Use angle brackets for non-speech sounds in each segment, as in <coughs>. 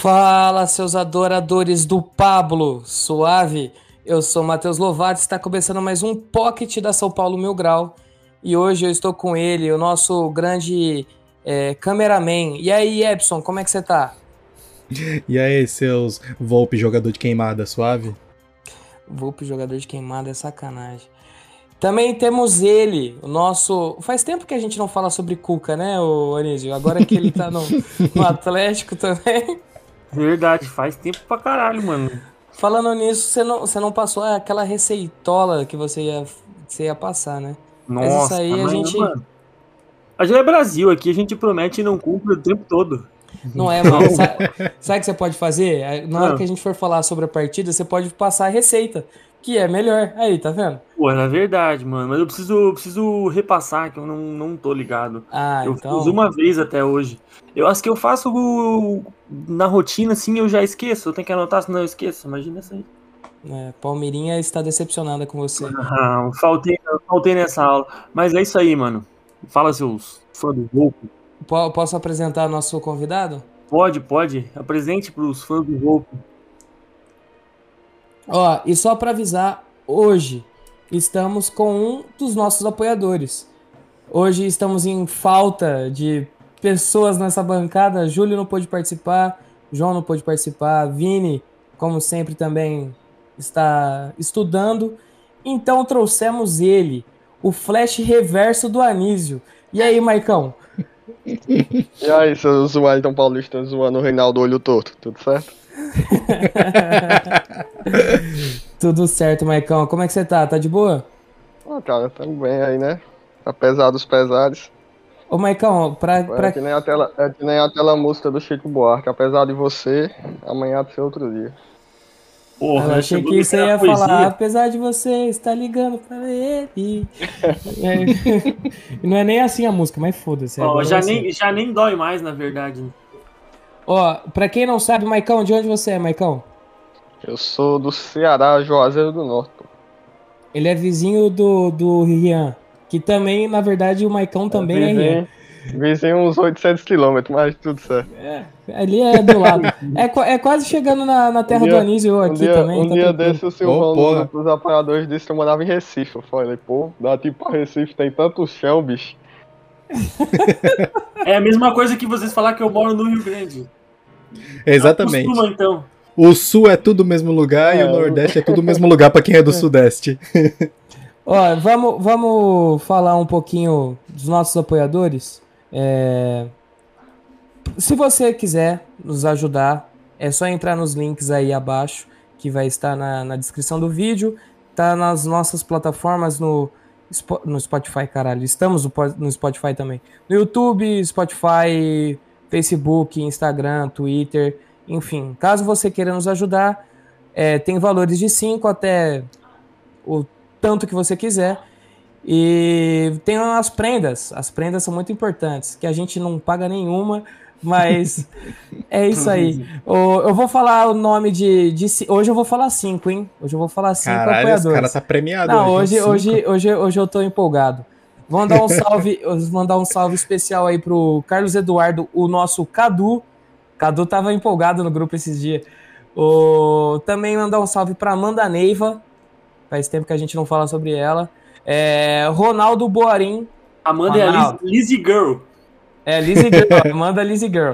Fala, seus adoradores do Pablo, suave. Eu sou Matheus Lovato, está começando mais um Pocket da São Paulo Mil Grau. E hoje eu estou com ele, o nosso grande é, cameraman. E aí, Epson, como é que você tá? E aí, seus Volpe jogador de queimada suave? Volpe jogador de queimada é sacanagem. Também temos ele, o nosso. Faz tempo que a gente não fala sobre Cuca, né, o Anísio? Agora que ele tá no, no <laughs> Atlético também. Verdade, faz tempo pra caralho, mano. Falando nisso, você não, você não passou aquela receitola que você ia, você ia passar, né? Mas Nossa, isso aí a mas, gente. mano, A gente é Brasil aqui, a gente promete e não cumpre o tempo todo. Não é, mano. Sabe, sabe o que você pode fazer? Na hora Ah. que a gente for falar sobre a partida, você pode passar a receita, que é melhor. Aí, tá vendo? Pô, é verdade, mano. Mas eu preciso, eu preciso repassar, que eu não, não tô ligado. Ah, eu então. fiz uma vez até hoje. Eu acho que eu faço o- na rotina, assim, eu já esqueço. Eu tenho que anotar, senão eu esqueço. Imagina isso aí. É, Palmeirinha está decepcionada com você. <laughs> Ah, faltei, faltei nessa aula. Mas é isso aí, mano. Fala, seus fãs do Volpe. Po- Posso apresentar nosso convidado? Pode, pode. Apresente pros fãs do Volpe. Ó, e só pra avisar, hoje estamos com um dos nossos apoiadores. Hoje estamos em falta de pessoas nessa bancada. Júlio não pôde participar, João não pôde participar, Vini, como sempre, também está estudando. Então trouxemos ele, o flash reverso do Anísio. E aí, Maicão? E aí, seus Wellington Paulista zoando o Reinaldo Olho Torto, tudo certo? <laughs> <laughs> Tudo certo, Maicão. Como é que você tá? Tá de boa? Ah, cara, tamo bem aí, né? Apesar dos pesares. Ô, Maicão, pra, É, pra... que nem aquela, é que nem aquela música do Chico Buarque. Apesar de você, amanhã ser outro dia. Porra, Eu achei que você ia poesia. falar, apesar de você estar ligando pra ele. É, <laughs> e não é nem assim a música, mas foda-se. Ó, agora já, ser. nem, já nem dói mais, na verdade. Ó, pra quem não sabe, Maicão, de onde você é, Maicão? Eu sou do Ceará, Juazeiro do Norte. Ele é vizinho do, do Rian. Que também, na verdade, o Maicão também é Rian. Vizinho, vizinho uns 800 quilômetros, mas tudo certo. Ali é do lado. É, é quase chegando na, na terra Um dia- do Anísio eu Um aqui dia, também. um tá dia tranquilo. desse o Silvão, no- pros apoiadores, disse que eu morava em Recife. Eu falei, pô, dá tipo pra Recife, tem tanto chão, bicho. <laughs> É a mesma coisa que vocês falar que eu moro no Rio Grande. Exatamente. Acostuma, então. O sul é tudo o mesmo lugar e É, o o- nordeste é tudo o <laughs> mesmo lugar pra quem é do sudeste. Ó, vamos, vamos falar um pouquinho dos nossos apoiadores. É, Se você quiser nos ajudar, é só entrar nos links aí abaixo, que vai estar na, na descrição do vídeo. Tá nas nossas plataformas no, no Spotify, caralho. Estamos no Spotify também. No YouTube, Spotify, Facebook, Instagram, Twitter, enfim. Caso você queira nos ajudar, é, tem valores de 5 até o tanto que você quiser. E tem as prendas. As prendas são muito importantes, que a gente não paga nenhuma, mas <laughs> é isso aí. Eu vou falar o nome de, de Hoje eu vou falar cinco, hein? Hoje eu vou falar cinco Caralho, esse apoiadores. cara tá premiado Não, hoje. hoje, hoje, hoje, hoje eu tô empolgado. Vamos dar um <laughs> salve, mandar um salve especial aí pro Carlos Eduardo, o nosso Cadu. Cadu tava empolgado no grupo esses dias. O, também mandar um salve pra Amanda Neiva. Faz tempo que a gente não fala sobre ela. É, Ronaldo Boarim. Amanda é a Ronaldo. Liz- Lizzy Girl. É, Lizzy Girl. <laughs> Amanda Lizzy Girl.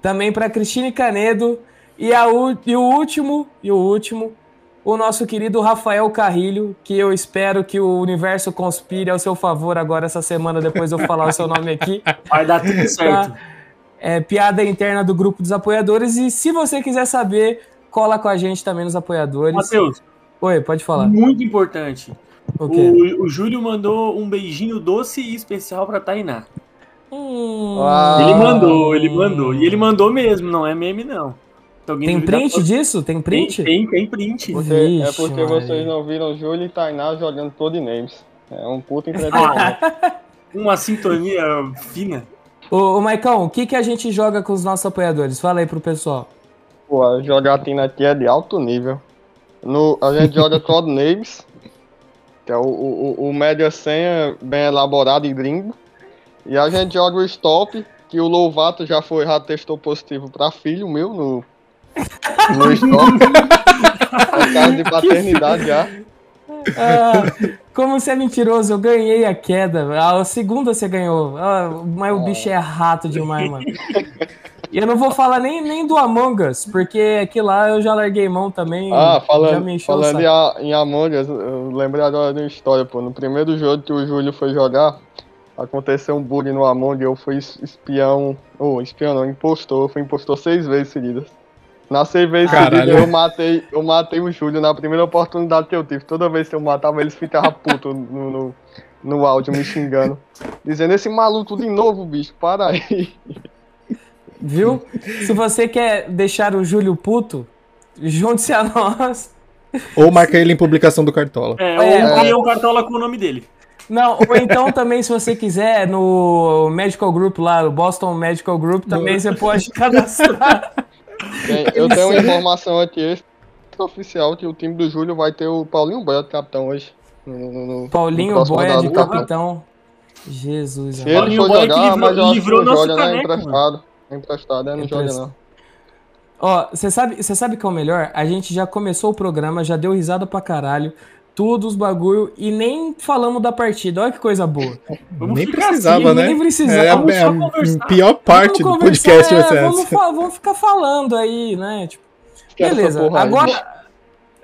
Também pra Cristine Canedo. E, a, u- e o último, e o último, o nosso querido Rafael Carrilho, que eu espero que o universo conspire ao seu favor agora essa semana, depois de eu falar o seu nome aqui. Vai dar tudo certo. Tá? É, piada interna do grupo dos apoiadores. E se você quiser saber, cola com a gente também nos apoiadores. Matheus, Oi, pode falar. muito importante. O? O, o Júlio mandou um beijinho doce e especial pra Tainá. Hum. Ele mandou, ele mandou. E ele mandou mesmo, não é meme, não. Alguém Tem print disso? Tem print? Tem, tem, tem print. Porque, é porque vocês não viram Júlio e Tainá jogando Codenames. É um puto <laughs> entretenimento. Uma sintonia fina. Ô, ô Maicon, o que, que a gente joga com os nossos apoiadores? Fala aí pro pessoal. Pô, a jogatina aqui é de alto nível. No, a gente <laughs> joga Codenames, que é o, o, o- o média senha bem elaborado e gringo. E a gente joga o Stop, que o Louvato já foi, já testou positivo pra filho meu no, no <laughs> Stop. É caso de paternidade já. Ah, como você é mentiroso, eu ganhei a queda. A segunda você ganhou. Ah, mas o bicho é rato demais, mano. E eu não vou falar nem, nem do Among Us, porque aqui lá eu já larguei mão também. Ah, falando, falando em, em Among Us, eu lembrei agora de uma história, pô. No primeiro jogo que o Júlio foi jogar, aconteceu um bug no Among eu fui es- espião. Ou espião não, impostor. Eu fui impostor seis vezes seguidas. Na Caralho. seguidas eu matei, eu matei o Júlio na primeira oportunidade que eu tive. Toda vez que eu matava, eles ficavam putos no, no, no áudio me xingando. Dizendo, esse maluco de novo, bicho, para aí. Viu? Se você quer deixar o Júlio puto, junte-se a nós. Ou marca ele em publicação do Cartola. É, É, ou cria um cartola com o nome dele. Não, ou então também, se você quiser, no Medical Group lá, o Boston Medical Group, também você pode cadastrar. Tem- eu tenho uma informação aqui oficial que o time do Júlio vai ter o Paulinho Boia de capitão hoje. No, no- no- Paulinho Boia de capitão. Jesus, Se amado. ele Paulinho for Boia que jogar, livrou- mas eu acho que livrou nosso joga, né? caneco, Emprestado. Emprestado, é, não joga não. Ó, você sabe, você sabe que é o melhor? A gente já começou o programa, já deu risada pra caralho, tudo os bagulho e nem falamos da partida. Olha que coisa boa. Vamos nem precisava, assim, né? nem precisava, É a, vamos é só a conversar. pior parte do Vamos podcast é, ser vamos, vamos ficar falando aí, né? Tipo, beleza, agora.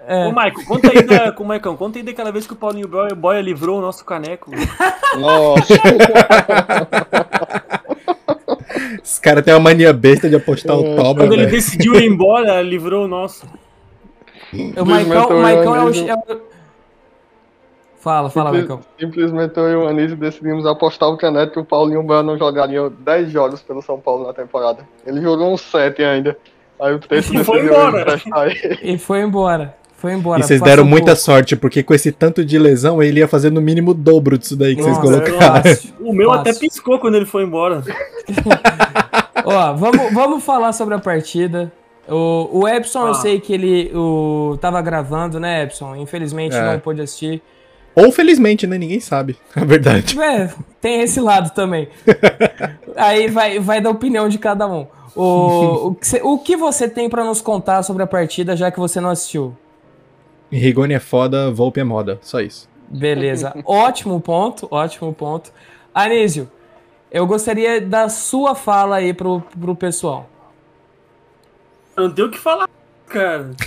É, Ô, Maicon, conta aí da, com o Maicon, conta aí daquela vez que o Paulinho Boia, Boia livrou o nosso caneco. Nossa, Esse cara tem uma mania besta de apostar o toba, Quando ele velho. decidiu ir embora, livrou o nosso. o Maicon, o Maicon é o. é o- Fala, fala, Simples- Maicon. simplesmente eu e o Anísio decidimos apostar o caneco que o Paulinho não jogaria 10 jogos pelo São Paulo na temporada. Ele jogou uns 7 ainda. Aí o texto E foi decidiu embora. E foi embora. Foi embora. E vocês deram um muita pouco. sorte, porque com esse tanto de lesão, ele ia fazer no mínimo o dobro disso daí que vocês Nossa, colocaram. fácil, <laughs> O meu até fácil. piscou quando ele foi embora. <laughs> Ó, vamos, vamos falar sobre a partida. O, o Epson, eu Ah. sei que ele o, tava gravando, né, Epson? Infelizmente É. não pôde assistir. Ou felizmente, né? Ninguém sabe. A <laughs> verdade. É, tem esse lado também. <laughs> Aí vai, vai da opinião de cada um. O, <laughs> o, que, cê- o que você tem pra nos contar sobre a partida, já que você não assistiu? Rigoni é foda, Volpe é moda. Só isso. Beleza. ótimo ponto, ótimo ponto. Anísio, eu gostaria da sua fala aí pro, pro pessoal. Eu não tenho o que falar, cara. <laughs>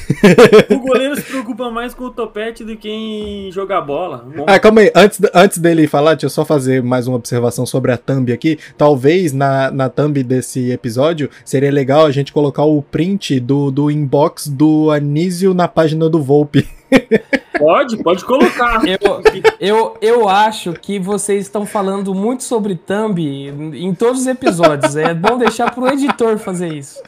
O goleiro se preocupa mais com o topete do que em jogar bola. Bom, Ah, calma aí. Antes, antes dele falar, deixa eu só fazer mais uma observação sobre a thumb aqui. Talvez na, na thumb desse episódio seria legal a gente colocar o print do, do inbox do Anísio na página do Volpe. <laughs> Pode, pode colocar. Eu, eu, eu acho que vocês estão falando muito sobre thumb em todos os episódios. É bom deixar pro editor fazer isso.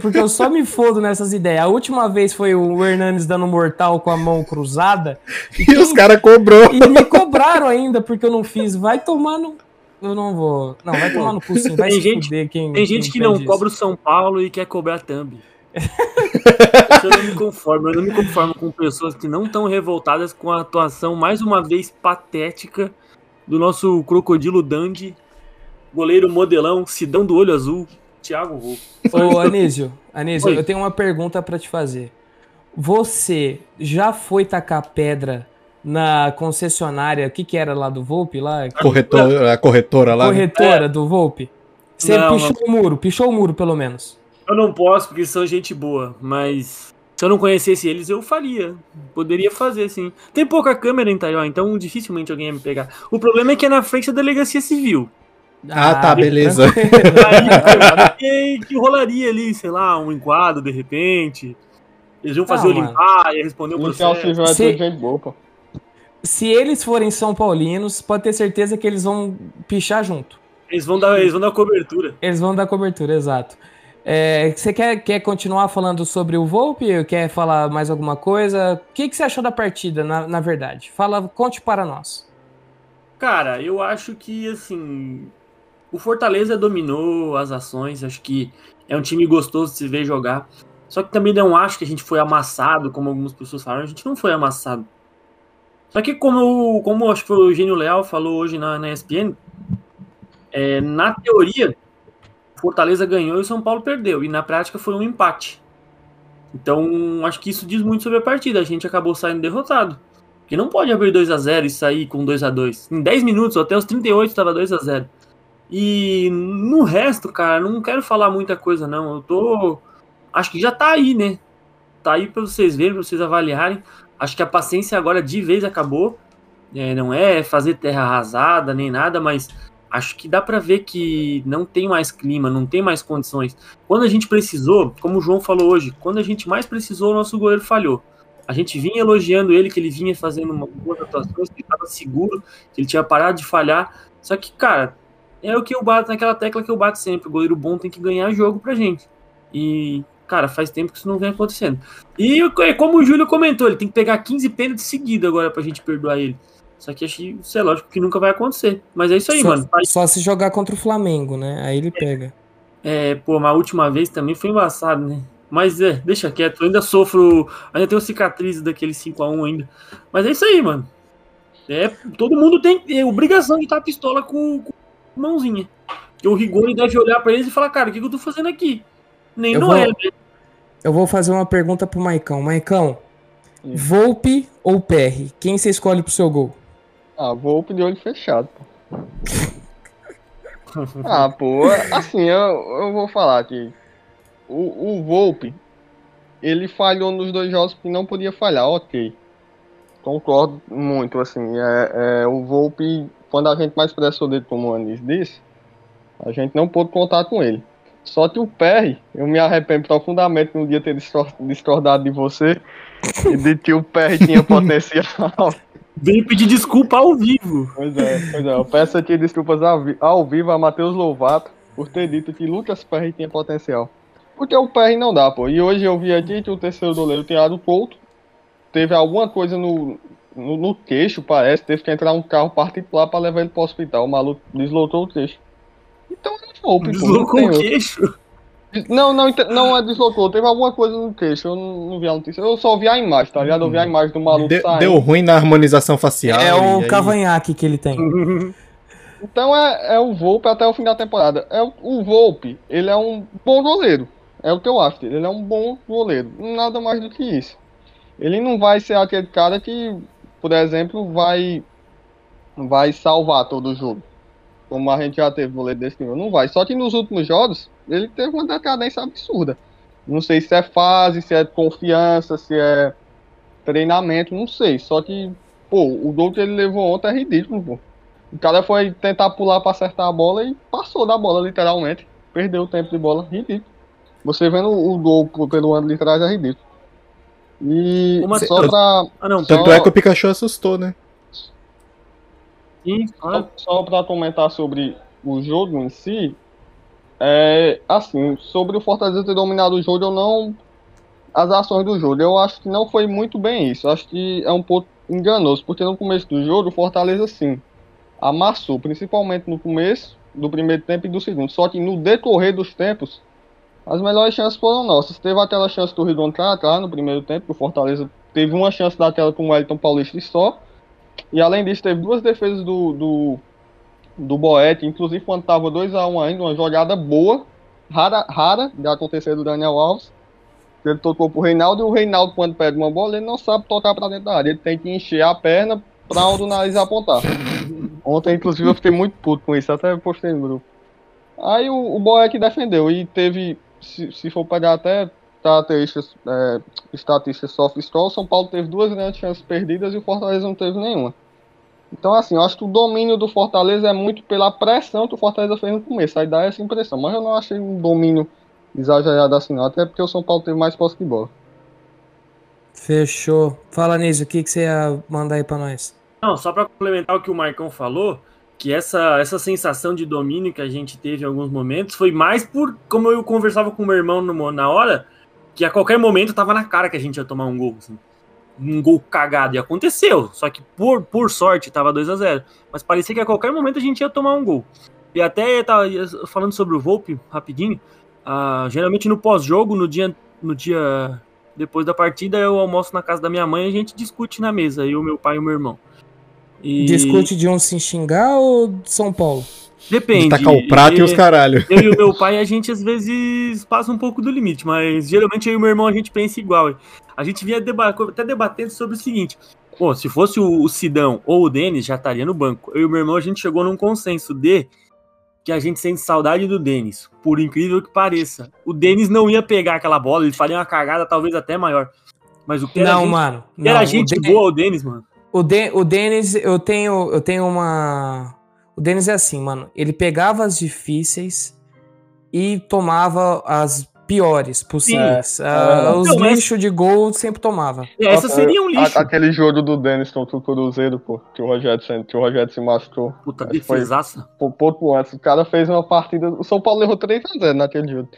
Porque eu só me fodo nessas ideias. A última vez foi o Hernandes dando mortal com a mão cruzada. E os caras cobrou. E me cobraram ainda porque eu não fiz. Vai tomar no. Eu não vou. Não, vai tomar no cu sim. Vai Tem se gente- fuder quem. Tem gente que quem não pede cobra o isso. São Paulo e quer cobrar a thumb. <laughs> Isso eu não me conformo. Eu não me conformo com pessoas que não estão revoltadas com a atuação, mais uma vez, patética do nosso crocodilo Dandy, goleiro modelão, Sidão do Olho Azul, Thiago Rouco. Ô, Anísio, Anísio, Oi. eu tenho uma pergunta pra te fazer. Você já foi tacar pedra na concessionária, o que que era lá do Volpe, lá? Corretor, a corretora lá. né? Corretora do Volpe? Você Não, pichou o muro, pichou o muro pelo menos. Eu não posso, porque são gente boa, mas se eu não conhecesse eles, eu faria. Poderia fazer, sim. Tem pouca câmera em Taiwan, então dificilmente alguém ia me pegar. O problema é que é na frente da delegacia civil. Ah, tá, beleza. tranquilo. <laughs> Aí que, que rolaria ali, sei lá, um enquadro de repente. Eles iam fazer Não, o limpar, ia responder o processo. é Se- boa, pô. Se eles forem São Paulinos, pode ter certeza que eles vão pichar junto. Eles vão dar, eles vão dar cobertura. Eles vão dar cobertura, exato. É, você quer, quer continuar falando sobre o Volpe? Quer falar mais alguma coisa? O que, que você achou da partida, na, na verdade? Fala, conte para nós. Cara, eu acho que, assim, o Fortaleza dominou as ações, acho que é um time gostoso de se ver jogar. Só que também não acho que a gente foi amassado, como algumas pessoas falaram, a gente não foi amassado. Só que como, como acho que o Eugênio Leal falou hoje na, na ESPN, é, na teoria, Fortaleza ganhou e o São Paulo perdeu. E na prática foi um empate. Então, acho que isso diz muito sobre a partida. A gente acabou saindo derrotado. Porque não pode abrir 2 a 0 e sair com 2 a 2 Em 10 minutos, até os 38 estava 2 a 0 E no resto, cara, não quero falar muita coisa, não. Eu tô. Acho que já tá aí, né? Tá aí para vocês verem, pra vocês avaliarem. Acho que a paciência agora de vez acabou. É, não é fazer terra arrasada nem nada, mas acho que dá para ver que não tem mais clima, não tem mais condições. Quando a gente precisou, como o João falou hoje, quando a gente mais precisou, o nosso goleiro falhou. A gente vinha elogiando ele, que ele vinha fazendo uma boa atuações, que ele estava seguro, que ele tinha parado de falhar. Só que, cara, é o que eu bato naquela tecla que eu bato sempre. O goleiro bom tem que ganhar jogo pra gente. E, cara, faz tempo que isso não vem acontecendo. E como o Júlio comentou, ele tem que pegar 15 pênaltis seguidos agora pra gente perdoar ele. Só que acho isso é lógico que nunca vai acontecer. Mas é isso aí, só, mano. Só se jogar contra o Flamengo, né? Aí ele pega. É, pô, mas a última vez também foi embaçado, né? Mas é, deixa quieto, eu ainda sofro. Ainda tenho cicatrizes daquele 5x1 ainda. Mas é isso aí, mano. É, todo mundo tem é, obrigação de estar pistola com, com mãozinha. E o Rigoni deve olhar para eles e falar, cara, o que, que, eu tô fazendo aqui? Nem eu não vou, é, né? Eu vou fazer uma pergunta pro Maicão. Maicão, Volpe ou PR? Quem você escolhe pro seu gol? Ah, Volpe de olho fechado, pô. <laughs> ah, pô, assim, eu, eu vou falar aqui. O, o Volpe, ele falhou nos dois jogos que não podia falhar, ok. Concordo muito, assim. É, é, o Volpe, quando a gente mais pressou dele, como o Anis disse, a gente não pôde contar com ele. Só que o PR, eu me arrependo profundamente no dia ter discordado de você e de que o PR <laughs> tinha potencial. Vem pedir desculpa ao vivo. Pois é, pois é. Eu peço aqui desculpas ao, ao vivo a Matheus Lovato por ter dito que Lucas Perry tinha potencial. Porque o Perry não dá, pô. E hoje eu vi aqui que o terceiro goleiro, Thiago Couto, teve alguma coisa no, no, no, queixo, parece. Teve que entrar um carro particular para levar ele pro hospital. O maluco deslotou o queixo. Então é um Deslocou o queixo? Não, não, não é deslocou. Teve alguma coisa no queixo. Eu não, não, vi a notícia. Eu só vi a imagem, tá ligado? Eu vi a imagem do maluco de, saindo. Deu ruim na harmonização facial. É o aí... cavanhaque que ele tem. <laughs> então é, é o Volpe até o fim da temporada. É o, o Volpe, ele é um bom goleiro. É o que eu acho. Ele é um bom goleiro. Nada mais do que isso. Ele não vai ser aquele cara que, por exemplo, vai vai salvar todo o jogo como a gente já teve goleiro desse nível, não vai. Só que nos últimos jogos, ele teve uma decadência absurda. Não sei se é fase, se é confiança, se é treinamento, não sei. Só que, pô, o gol que ele levou ontem é ridículo, pô. O cara foi tentar pular para acertar a bola e passou da bola, literalmente. Perdeu o tempo de bola, ridículo. Você vendo o gol pelo ano de trás é ridículo. E Uma... só pra. Ah, não, Tanto só... é que o Pikachu assustou, né? E só, só para comentar sobre o jogo em si, é, assim, sobre o Fortaleza ter dominado o jogo, eu não. As ações do jogo, eu acho que não foi muito bem isso. Acho que é um pouco enganoso, porque no começo do jogo, o Fortaleza sim amassou, principalmente no começo do primeiro tempo e do segundo. Só que no decorrer dos tempos, as melhores chances foram nossas. Teve aquela chance do Rigon cá no primeiro tempo, que o Fortaleza teve uma chance daquela com o Wellington Paulista e só. E além disso, teve duas defesas do, do, do Boete, inclusive quando estava 2x1 ainda, uma jogada boa, rara, rara de acontecer do Daniel Alves. Ele tocou pro Reinaldo e o Reinaldo, quando pede uma bola, ele não sabe tocar para dentro da área. Ele tem que encher a perna para onde o nariz apontar. <laughs> Ontem, inclusive, eu fiquei muito puto com isso, até postei no grupo. Aí o, o Boeck defendeu e teve, se, se for pegar até estatísticas, é, estatísticas soft score, o São Paulo teve duas grandes chances perdidas e o Fortaleza não teve nenhuma. Então, assim, eu acho que o domínio do Fortaleza é muito pela pressão que o Fortaleza fez no começo. Aí dá essa impressão. Mas eu não achei um domínio exagerado assim, não. Até porque o São Paulo teve mais posse de bola. Fechou. Fala, Nise, o que, que você ia mandar aí pra nós? Não, só pra complementar o que o Marcão falou, que essa, essa sensação de domínio que a gente teve em alguns momentos foi mais por como eu conversava com meu irmão no, na hora, que a qualquer momento tava na cara que a gente ia tomar um gol. Assim. Um gol cagado. E aconteceu. Só que por, por sorte tava 2 a 0 Mas parecia que a qualquer momento a gente ia tomar um gol. E até tava falando sobre o Volpe, rapidinho. Uh, geralmente no pós-jogo, no dia, no dia depois da partida, eu almoço na casa da minha mãe e a gente discute na mesa, eu, meu pai e o meu irmão. E... Discute de um se xingar ou de São Paulo? Depende. De tacar o prato e, e os caralho. Eu e o meu <laughs> pai, a gente às vezes passa um pouco do limite, mas geralmente eu e o meu irmão a gente pensa igual. A gente vinha deba até debatendo sobre o seguinte: pô, se fosse o, o Sidão ou o Denis, já estaria no banco. Eu e o meu irmão, a gente chegou num consenso de que a gente sente saudade do Denis, por incrível que pareça. O Denis não ia pegar aquela bola, ele faria uma cagada talvez até maior. Mas o que era não, gente, mano. Não, era gente boa, o Denis, mano. O, de, o Denis, eu tenho, eu tenho uma. O Denis é assim, mano. Ele pegava as difíceis e tomava as piores possíveis. É, uh, os então, lixos mas... de gol sempre tomava. Essa seria um lixo. A, aquele jogo do Dennis contra o Cruzeiro, pô, que o Rogério, que o Rogério se machucou. Puta, defesaça. Foi, pouco antes. O cara fez uma partida. O São Paulo errou 3x0 naquele jogo.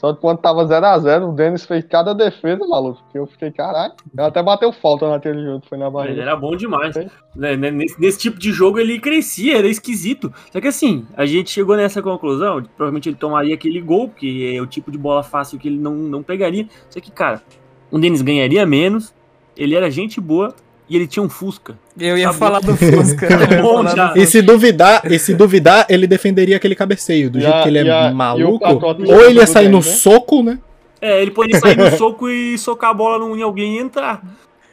Só que quando tava 0x0, o Denis fez cada defesa, maluco. Que eu fiquei, caralho. Ele até bateu falta naquele jogo, foi na barriga. Ele era bom demais. Né? Nesse, nesse, tipo de jogo ele crescia, era esquisito. Só que assim, a gente chegou nessa conclusão, provavelmente ele tomaria aquele gol, porque é o tipo de bola fácil que ele não, não pegaria. Só que, cara, o Denis ganharia menos, ele era gente boa, e ele tinha um Fusca. Eu ia falar do <laughs> Fusca. é bom, já. E se duvidar, e se duvidar, ele defenderia aquele cabeceio, do e jeito a, que ele é a, maluco. Ou ele ia sair no soco, né? É, ele pode sair no soco e socar a bola em alguém e entrar.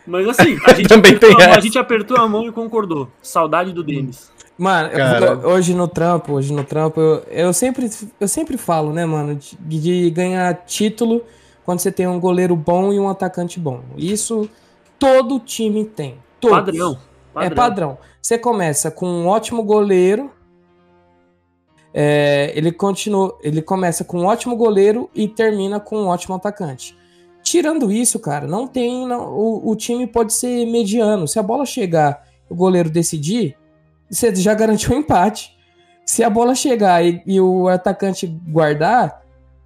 Mas assim, a gente, <laughs> Também apertou, tem a, a gente apertou a mão e concordou. Saudade do Denis. Mano, eu, hoje no trampo, hoje no trampo, eu, eu, sempre, eu sempre falo, né, mano, de, de ganhar título quando você tem um goleiro bom e um atacante bom. Isso todo time tem. Todos. Padrão, padrão. É padrão. Você começa com um ótimo goleiro. É, ele continua, ele começa com um ótimo goleiro e termina com um ótimo atacante. Tirando isso, cara, não tem. Não, o, o time pode ser mediano. Se a bola chegar o goleiro decidir, você já garantiu um empate. Se a bola chegar e, e o atacante guardar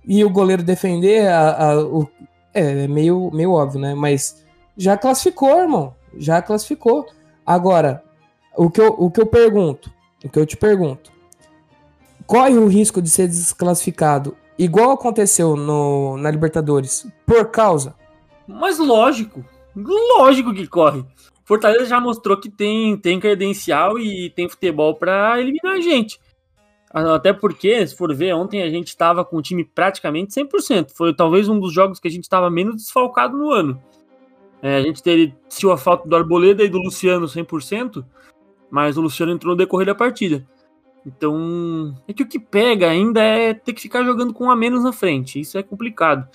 e o goleiro defender, a, a, o, é meio, meio óbvio, né? Mas já classificou, irmão. Já classificou. Agora, o que eu, o que eu pergunto, o que eu te pergunto, corre o risco de ser desclassificado igual aconteceu no, na Libertadores por causa? Mas lógico, lógico que corre. Fortaleza já mostrou que tem, tem credencial e tem futebol para eliminar a gente. Até porque, se for ver, ontem a gente estava com o time praticamente 100%. Foi talvez um dos jogos que a gente estava menos desfalcado no ano. É, a gente teve a falta do Arboleda e do Luciano 100%, mas o Luciano entrou no decorrer da partida. Então, é que o que pega ainda é ter que ficar jogando com um a menos na frente. Isso é complicado.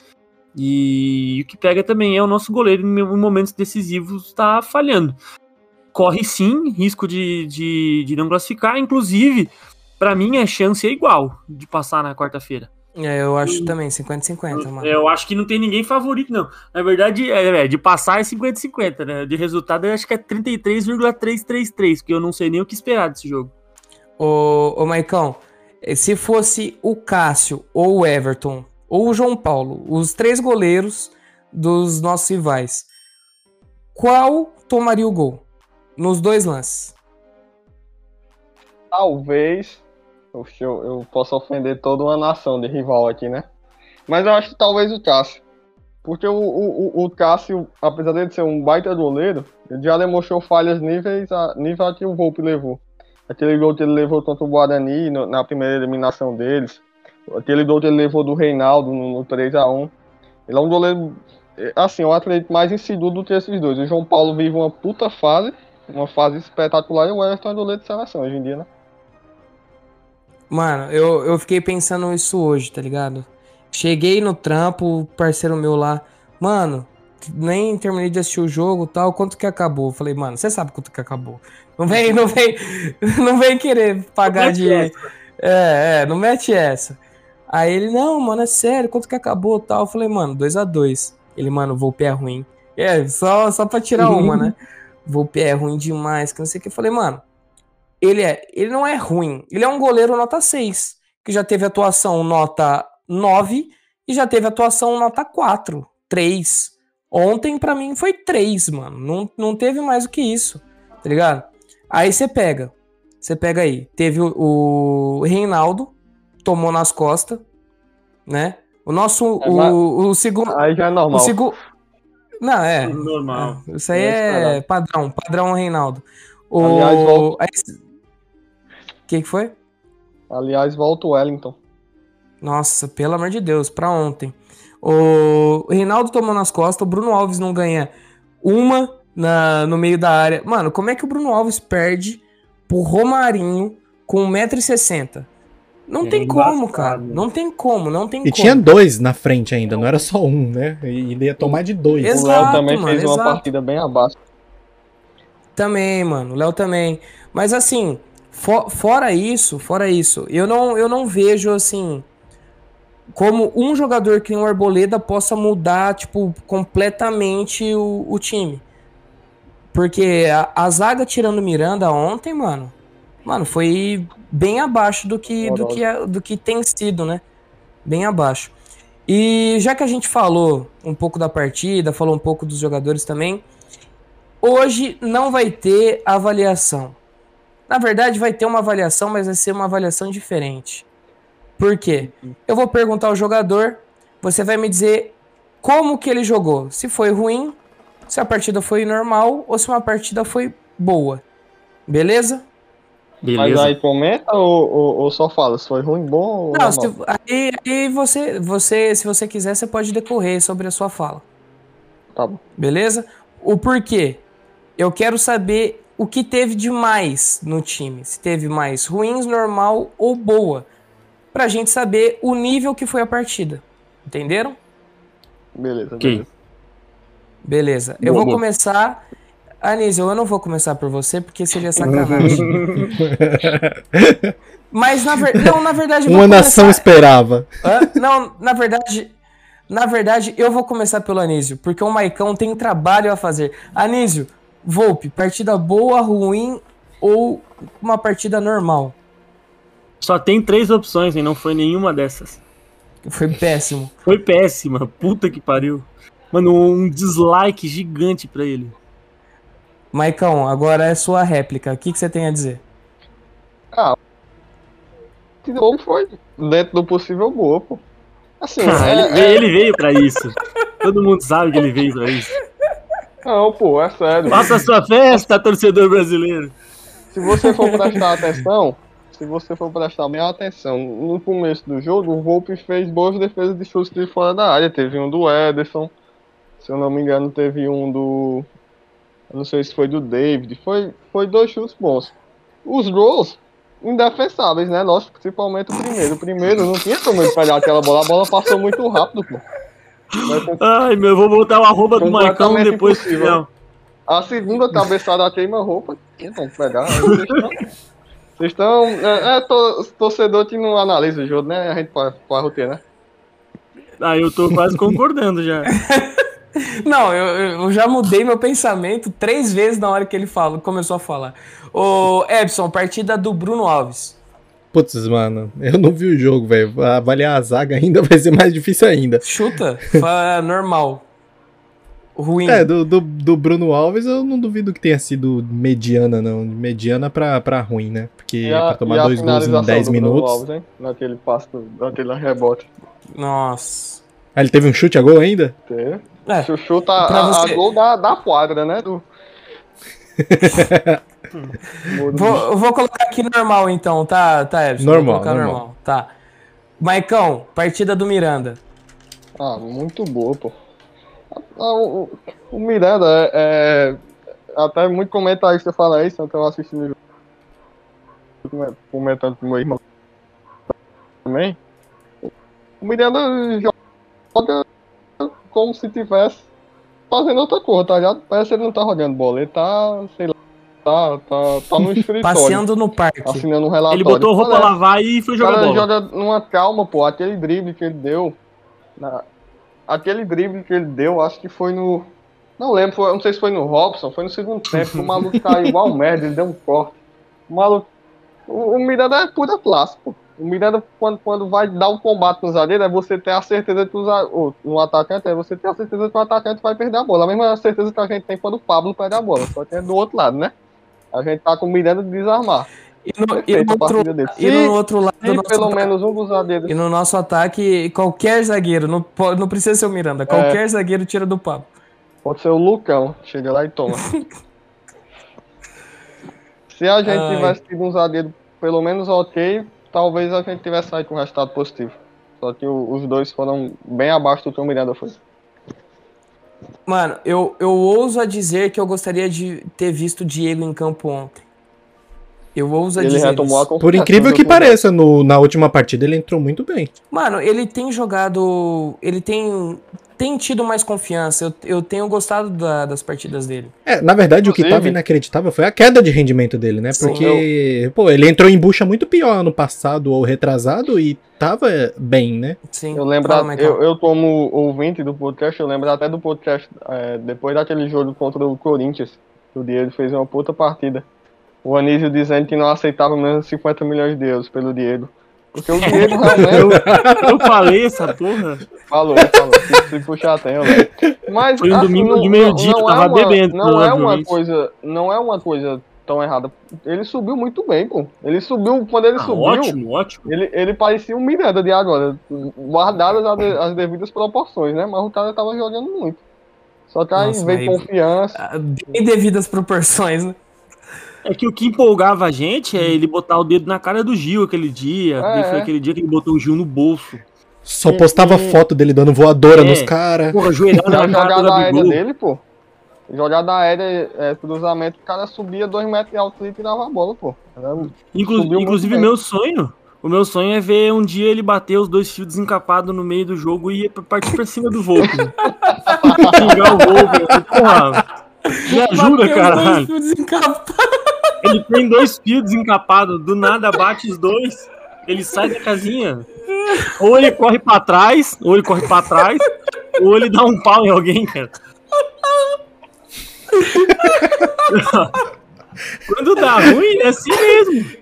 E o que pega também é o nosso goleiro em momentos decisivos está falhando. Corre sim, risco de, de, de não classificar. Inclusive, para mim, a chance é igual de passar na quarta-feira. É, eu acho e, também, 50-50, mano. Eu acho que não tem ninguém favorito, não. Na verdade, é, é de passar é 50-50, né? De resultado, eu acho que é 33,333, porque eu não sei nem o que esperar desse jogo. Ô, ô Maicão, se fosse o Cássio, ou o Everton, ou o João Paulo, os três goleiros dos nossos rivais, qual tomaria o gol? Nos dois lances. Talvez eu, eu posso ofender toda uma nação de rival aqui, né? Mas eu acho que talvez o Cássio. Porque o, o, o Cássio, apesar de ser um baita goleiro, ele já demonstrou falhas níveis a, nível que o Volpe levou. Aquele gol que ele levou contra o Guarani no, na primeira eliminação deles. Aquele gol que ele levou do Reinaldo no, no 3x1. Ele é um goleiro, assim, eu acredito mais inseguro do que esses dois. O João Paulo vive uma puta fase, uma fase espetacular, e o Everton é goleiro de seleção hoje em dia, né? Mano, eu, eu fiquei pensando isso hoje, tá ligado? Cheguei no trampo, parceiro meu lá, mano, nem terminei de assistir o jogo tal, quanto que acabou? falei, mano, você sabe quanto que acabou. Não vem, não vem, <laughs> não vem querer pagar de. É, é, não mete essa. Aí ele, não, mano, é sério, quanto que acabou tal? Eu falei, mano, 2 a 2 Ele, mano, vou pé ruim. É, só, só pra tirar uma, né? <laughs> Vou pé ruim demais, que não sei o que. Eu falei, mano, ele é, ele não é ruim. Ele é um goleiro nota 6, que já teve atuação nota 9 e já teve atuação nota 4, 3. Ontem para mim foi 3, mano. Não, não teve mais do que isso, tá ligado? Aí você pega, você pega aí, teve o, o Reinaldo tomou nas costas, né? O nosso É, o, o segundo Aí já é normal. o segundo Não, é. Normal. é, Isso aí É é padrão, padrão Reinaldo. O Aliás, volta- aí- que foi? Aliás, volta o Wellington. Nossa, pelo amor de Deus, pra ontem. O Reinaldo tomou nas costas, o Bruno Alves não ganha uma na, no meio da área. Mano, como é que o Bruno Alves perde pro Romarinho com 1,60m? Não É tem como, cara. Não tem como, não tem E como. tinha dois na frente ainda, não era só um, né? E ele ia tomar de dois. Exato, o Léo também mano, fez uma exato. partida bem abaixo. Também, mano, o Léo também. Mas assim, fo- fora isso, fora isso, eu não, eu não vejo assim como um jogador que nem o Arboleda possa mudar, tipo, completamente o, o time. Porque a, a zaga tirando Miranda ontem, mano, mano, foi bem abaixo do que, do que, é- do que tem sido, né? Bem abaixo. E já que a gente falou um pouco da partida, falou um pouco dos jogadores também, Hoje não vai ter avaliação. Na verdade, vai ter uma avaliação, mas vai ser uma avaliação diferente. Por quê? Eu vou perguntar ao jogador, você vai me dizer como que ele jogou. Se foi ruim, se a partida foi normal ou se uma partida foi boa. Beleza? Mas Beleza. aí comenta ou, ou, ou só fala se foi ruim, bom ou Não, normal? se, aí, aí você, você, se você quiser, você pode decorrer sobre a sua fala. Tá bom. Beleza? O porquê? Eu quero saber o que teve de mais no time. Se teve mais ruins, normal ou boa. Pra gente saber o nível que foi a partida. Entenderam? Beleza, Ok. beleza. Beleza. Eu Boa, vou boa. começar. Anísio, eu não vou começar por você porque seria sacanagem. <laughs> Mas na verdade. Não, na verdade. Uma nação começar- esperava. Hã? Não, na verdade. Na verdade, eu vou começar pelo Anísio, porque o Maicão tem trabalho a fazer. Anísio, Volpe, partida boa, ruim ou uma partida normal? Só tem três opções e não foi nenhuma dessas. Foi péssimo. Foi péssima. Puta que pariu. Mano, um dislike gigante pra ele. Maicão, agora é sua réplica. O que, que você tem a dizer? Que bom foi dentro do possível boa, pô. Assim, <laughs> Ah, é, ele, ele veio pra isso. Todo mundo sabe que ele veio pra isso. Não, pô, é sério. Faça sua festa, torcedor brasileiro. Se você for prestar atenção, se você for prestar bem atenção, no começo do jogo, o Volpe fez boas defesas de chutes de fora da área. Teve um do Ederson, se eu não me engano, teve um do. Eu não sei se foi do David. Foi, foi dois chutes bons. Os gols, indefensáveis, né? Lógico, principalmente o primeiro. O primeiro não tinha como pegar aquela bola, a bola passou muito rápido, pô. Ai, meu, eu vou botar o arroba do Maicão Completamente depois. Não. A segunda cabeçada queima-roupa, que vão pegar. Vocês estão. É, é to- torcedor que não analisa o jogo, né? A gente pode, pode roteiro, né? Ah, eu tô quase concordando já. <laughs> Não, eu, eu já mudei meu pensamento três vezes na hora que ele falou, começou a falar. Ô, Epson, partida do Bruno Alves. Putz, mano, eu não vi o jogo, velho. Avaliar a zaga ainda <laughs> vai ser mais difícil ainda. Chuta, normal. Ruim. É, do, do, do Bruno Alves eu não duvido que tenha sido mediana, não. Mediana pra, pra ruim, né? Porque pra tomar dois gols em 10 do Bruno minutos. Alves, hein? Naquele passo, naquele rebote. Nossa. Ah, ele teve um chute a gol ainda? Teve. É, Chuchu tá a, a você- gol da, da quadra, né? Do... Vou, eu vou colocar aqui normal então, tá, tá, Epson? Normal, colocar normal. Tá. Maicão, partida do Miranda. Ah, muito boa, pô. Ah, o, o- Miranda é, é- Até muito comentarista fala isso, então eu assistindo o jogo. Comentando com meu irmão também. O Miranda joga como se tivesse fazendo outra coisa, tá ligado? Parece que ele não tá jogando bola, ele tá, sei lá, tá, tá, tá no <laughs> escritório. Passeando no parque. Assinando um relatório. Ele botou roupa a lavar e foi o jogar cara bola. joga numa calma, pô. Aquele drible que ele deu. na- Aquele drible que ele deu, acho que foi no. Não lembro, foi- não sei se foi no Robson, foi no segundo tempo. O maluco caiu igual <laughs> merda, ele deu um corte. O maluco. O, o Miranda é pura classe, pô. O Miranda, quando, quando vai dar um combate no zagueiro, é você ter a certeza que o za- o- no atacante, é você ter a certeza que o atacante vai perder a bola. A mesma certeza que a gente tem quando o Pablo perde a bola, só que é do outro lado, né? A gente tá com o Miranda de desarmar. E no, e Perfeito no a outro, e no outro lado Se pelo ataque- menos um dos zagueiros E no nosso ataque, qualquer zagueiro, não, não precisa ser o Miranda, qualquer zagueiro tira do papo. Pode ser o Lucão, chega lá e toma. <laughs> Se a gente Ai. tivesse tido um zagueiro pelo menos ok, talvez a gente tivesse saído com um resultado positivo. Só que o- os dois foram bem abaixo do que o Miranda foi. Mano, eu, eu ouso a dizer que eu gostaria de ter visto Diego em campo ontem. Eu ouso Ele dizer retomou a isso. confiança. Por incrível no que pareça, no- na última partida ele entrou muito bem. Mano, ele tem jogado. Ele tem, tem tido mais confiança. Eu, eu tenho gostado da- das partidas dele. É, na verdade, o que Inclusive- tava inacreditável foi a queda de rendimento dele, né? Sim. Porque, pô, ele entrou em bucha muito pior ano passado ou retrasado e tava bem, né? Sim. Eu lembro, Fala, eu, eu como ouvinte do podcast, eu lembro até do podcast é, depois daquele jogo contra o Corinthians, que o Diego fez uma puta partida. O Anísio dizendo que não aceitava menos 50 milhões de euros pelo Diego. Porque o <laughs> Diego realmente <laughs> Eu falei essa porra. falou, falou, se, se puxar tem, eu lembro. Mas Foi um assim, domingo não- de meio-dia, eu não tava é uma- bebendo, Não é uma coisa, não é uma coisa tão errada. Ele subiu muito bem, pô. Ele subiu, quando ele Ah, subiu, ótimo, ótimo. ele, ele parecia um Miranda de agora, guardadas as, de- as devidas proporções, né? Mas o cara tava jogando muito. Só que aí Nossa, veio confiança. Bem devidas proporções, né? É que o que empolgava a gente é ele botar o dedo na cara do Gil aquele dia. É, foi é. aquele dia que ele botou o Gil no bolso. Só postava foto dele dando voadora É. nos caras. Porra, joelhada a na cara jogada aérea dele, pô. Jogada aérea, é, cruzamento, o cara subia dois metros de altura e tirava a bola, pô. Inclu- Subiu inclusive, meu sonho. O meu sonho é ver um dia ele bater os dois fios desencapados no meio do jogo e partir pra cima do Volpe. <laughs> Xingar o Volpe. Porra. Me ajuda, Bateu Ele tem dois fios desencapados, do nada bate os dois, ele sai da casinha. Ou ele corre pra trás, ou ele corre pra trás, ou ele dá um pau em alguém, cara. Quando dá ruim, é assim mesmo.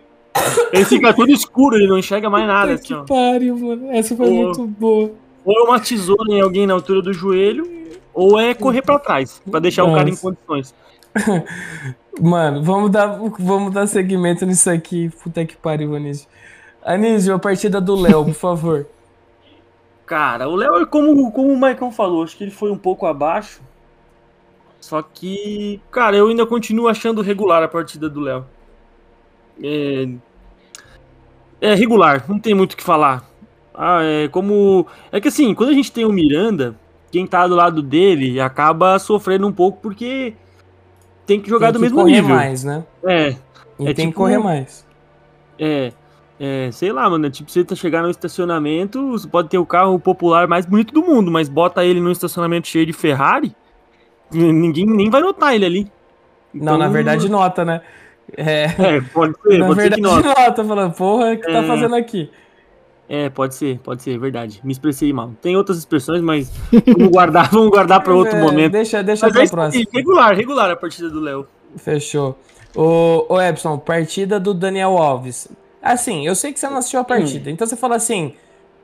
Ele fica tudo escuro, ele não enxerga mais nada, assim, que ó. pariu, mano. Essa foi Pô. muito boa. Ou é uma tesoura em alguém na altura do joelho, ou é correr pra trás, pra deixar o cara em Nossa. condições. <laughs> Mano, vamos dar, vamos dar segmento nisso aqui. Puta que pariu, Anísio. Anísio, a partida do Léo, por favor. <laughs> Cara, o Léo, como, como o Maicon falou, acho que ele foi um pouco abaixo. Só que, cara, eu ainda continuo achando regular a partida do Léo. É, é regular, não tem muito o que falar. Ah, é como. É que assim, quando a gente tem o Miranda, quem tá do lado dele acaba sofrendo um pouco porque tem que jogar tem do que mesmo correr nível. mais, né? É, E É tem que tipo- correr mais. é, é, sei lá, mano. Tipo, você tá chegar no estacionamento, você pode ter o carro popular mais bonito do mundo, mas bota ele num estacionamento cheio de Ferrari, ninguém nem vai notar ele ali. Não, na Então, verdade nota, né? É, É, pode ser, <laughs> na pode ser verdade que nota. nota, falando, porra, o que tá É. fazendo aqui? É, pode ser, pode ser, verdade. Me expressei mal. Tem outras expressões, mas <laughs> vamos guardar, vamos guardar para outro É, momento. Deixa, deixa Mas é pra próxima. regular, regular a partida do Léo. Fechou. Ô, ô Epson, partida do Daniel Alves. Assim, eu sei que você não assistiu a partida. Então você fala assim: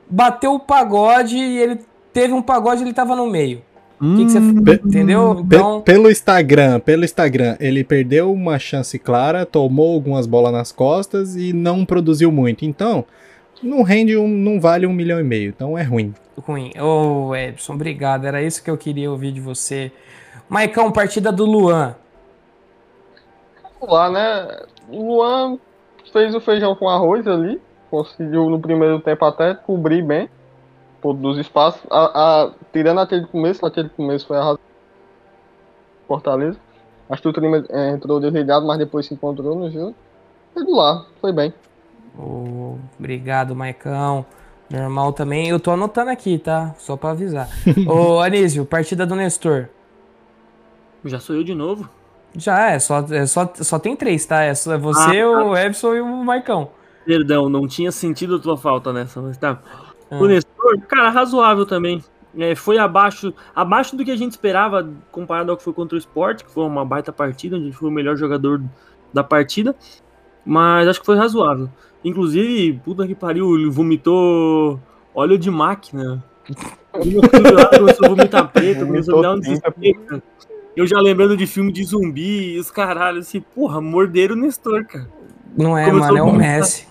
bateu o pagode e ele teve um pagode e ele tava no meio. O que, que você. Pe- Entendeu? Então. pelo Instagram, pelo Instagram, ele perdeu uma chance clara, tomou algumas bolas nas costas e não produziu muito. Então, não rende um, não vale um milhão e meio. Então é ruim. Ruim. Ô, Epson, obrigado. Era isso que eu queria ouvir de você. Maicão, partida do Luan. lá, né? O Luan fez o feijão com arroz ali. Conseguiu no primeiro tempo até cobrir bem dos espaços. A, a- tirando aquele começo, aquele começo foi a Fortaleza. Acho que o time eh, entrou desligado, mas depois se encontrou no jogo. Regular, foi bem. Obrigado, Maicão. Normal também. Eu tô anotando aqui, tá? Só pra avisar. <laughs> Ô, Anísio, partida do Nestor. Já sou eu de novo. Já é, só, é só, só tem três, tá? É só- é você, Ah, o Epson e o Maicão. Perdão, não tinha sentido a tua falta nessa, mas tá. Ah. O Nestor, cara, razoável também. É, foi abaixo, abaixo do que a gente esperava comparado ao que foi contra o Sport, que foi uma baita partida, onde ele foi o melhor jogador da partida. Mas acho que foi razoável. Inclusive, puta que pariu, ele vomitou óleo de máquina. Começou a vomitar preto, começou a me dar um desespero. Eu já lembrando de filme de zumbi e os caralhos, assim, porra, morderam o Nestor, cara. Não é, Começou mano, é o. Messi.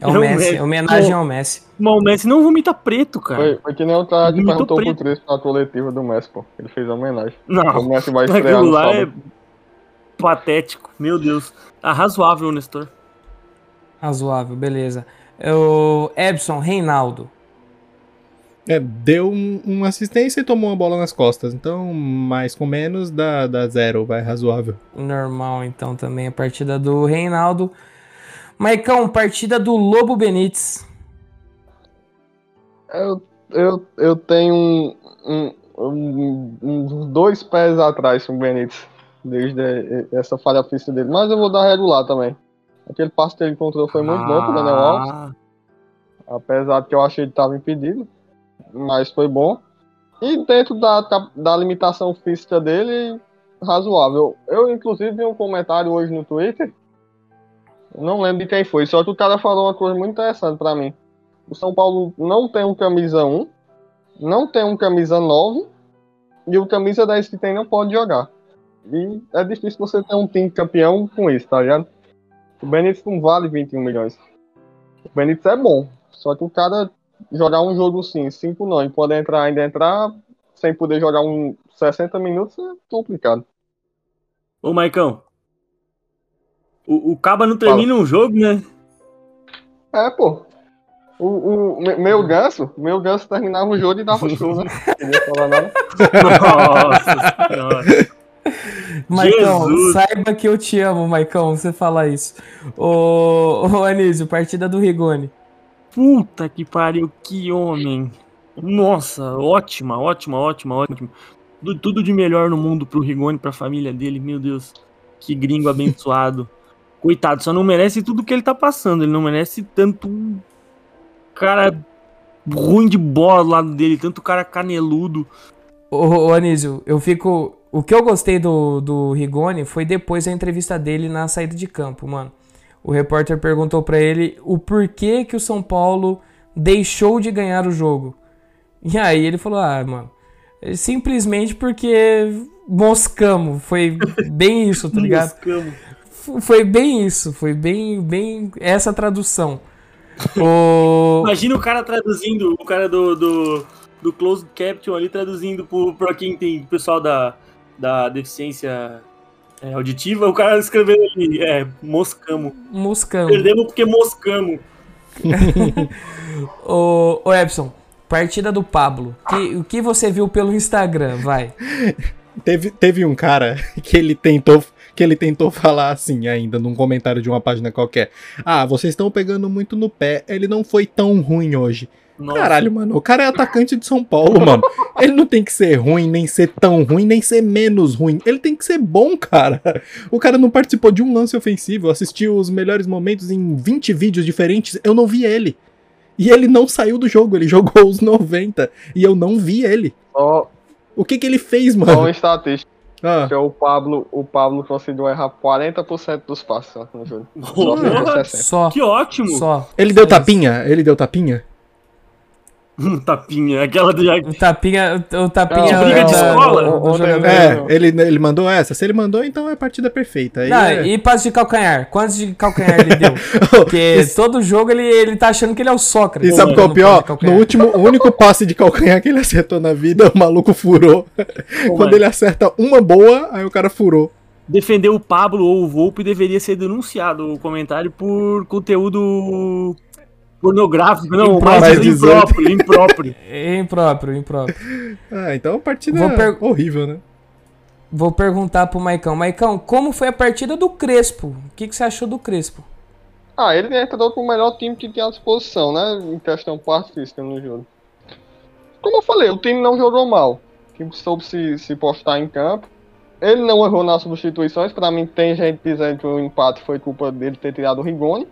É o É o Messi, Messi. é homenagem ao Messi. Mas o Messi não vomita preto, cara. Foi, foi que nem o Muito perguntou pro preto. Crespo na coletiva do Messi, pô. Ele fez a homenagem. O Não, Messi vai estrear aquilo no lá é patético. Meu Deus. Ah, razoável, Nestor. Razoável, beleza. O Ebson, Reinaldo. É, deu um, uma assistência e tomou uma bola nas costas. Então, mais com menos, dá, dá zero, vai razoável. Normal, então, também a partida do Reinaldo. Maicão, partida do Lobo Benítez. Eu, eu, eu tenho um, um, um- uns dois pés atrás com o Benítez, desde essa falha física dele. Mas eu vou dar regular também. Aquele passe que ele encontrou foi muito bom pro Daniel Alves, Ah, apesar de que eu achei que estava impedido, mas foi bom. E dentro da, da, da limitação física dele, razoável. Eu, inclusive, vi um comentário hoje no Twitter, não lembro de quem foi, só que o cara falou uma coisa muito interessante pra mim. O São Paulo não tem um camisa 1, não tem um camisa 9, e o camisa 10 que tem não pode jogar. E é difícil você ter um time campeão com isso, tá ligado? O Benítez não vale 21 milhões. O Benítez é bom, só que o cara jogar um jogo sim, 5 não, e poder entrar ainda entrar, sem poder jogar um 60 minutos, é complicado. Ô, Maicão. O, o Caba não termina um jogo, né? É, pô. O, o me- meu ganso, meu ganso terminava o jogo e dava show, <laughs> né? Não queria falar nada. Nossa senhora. Maicão, Jesus. saiba que eu te amo, Maicão, você falar isso. Ô, ô Anísio, partida do Rigoni. Puta que pariu, que homem. Nossa, ótima, ótima, ótima, ótima. Tudo, tudo de melhor no mundo pro Rigoni, pra família dele, meu Deus. Que gringo abençoado. <laughs> Coitado, só não merece tudo que ele tá passando. Ele não merece tanto cara ruim de bola do lado dele, tanto cara caneludo. Ô, ô Anísio, eu fico. O que eu gostei do, do Rigoni foi depois da entrevista dele na saída de campo, mano. O repórter perguntou pra ele o porquê que o São Paulo deixou de ganhar o jogo. E aí ele falou: Ah, mano, é simplesmente porque moscamos. Foi bem isso, tá <laughs> ligado? Moscamos. Foi bem isso, foi bem, bem essa tradução. O... <laughs> Imagina o cara traduzindo, o cara do, do, do Closed Caption ali traduzindo pro, pra quem tem pessoal da, da deficiência é, auditiva, o cara escrevendo ali, é, moscamo. Moscamos. Perdemos porque moscamos. <laughs> Ô, ô Epson, partida do Pablo. Que- o que você viu pelo Instagram, vai? Teve, teve um cara <laughs> que ele tentou que ele tentou falar assim ainda num comentário de uma página qualquer. Ah, vocês estão pegando muito no pé. Ele não foi tão ruim hoje. Nossa. Caralho, mano, o cara é atacante de São Paulo, mano. Ele não tem que ser ruim, nem ser tão ruim, nem ser menos ruim. Ele tem que ser bom, cara. O cara não participou de um lance ofensivo, assistiu os melhores momentos em 20 vídeos diferentes. Eu não vi ele. E ele não saiu do jogo, ele jogou os 90 e eu não vi ele. Só, O que que ele fez, só mano? uma estatística. Ah, que é o Pablo, o Pablo conseguiu errar 40% dos passes ó, no jogo. Porra, Nossa, 60. Só. que ótimo! Só. ele deu tapinha? Ele deu tapinha? Um tapinha, aquela do O tapinha. O tapinha. Não, briga de escola? É, ele, ele mandou essa. Se ele mandou, então é partida perfeita. Aí Não, é- e passe de calcanhar? Quantos de calcanhar ele deu? <laughs> Porque <laughs> todo jogo ele, ele tá achando que ele é o Sócrates. E sabe qual é o pior? No último, o único passe de calcanhar que ele acertou na vida, o maluco furou. Quando mano. ele acerta uma boa, aí o cara furou. Defender o Pablo ou o Volpe deveria ser denunciado o comentário por conteúdo pornográfico, não, Impróprio. mais impróprio, impróprio. É Impróprio, impróprio. Ah, então a partida é per- horrível, né? Vou perguntar pro Maicão. Maicão, como foi a partida do Crespo? O que, que você achou do Crespo? Ah, ele entrou com o melhor time que tinha à disposição, né? Em questão parte física no jogo. Como eu falei, o time não jogou mal. O time soube se, se postar em campo. Ele não errou nas substituições. Pra mim, tem gente dizendo que o empate foi culpa dele ter tirado o Rigoni.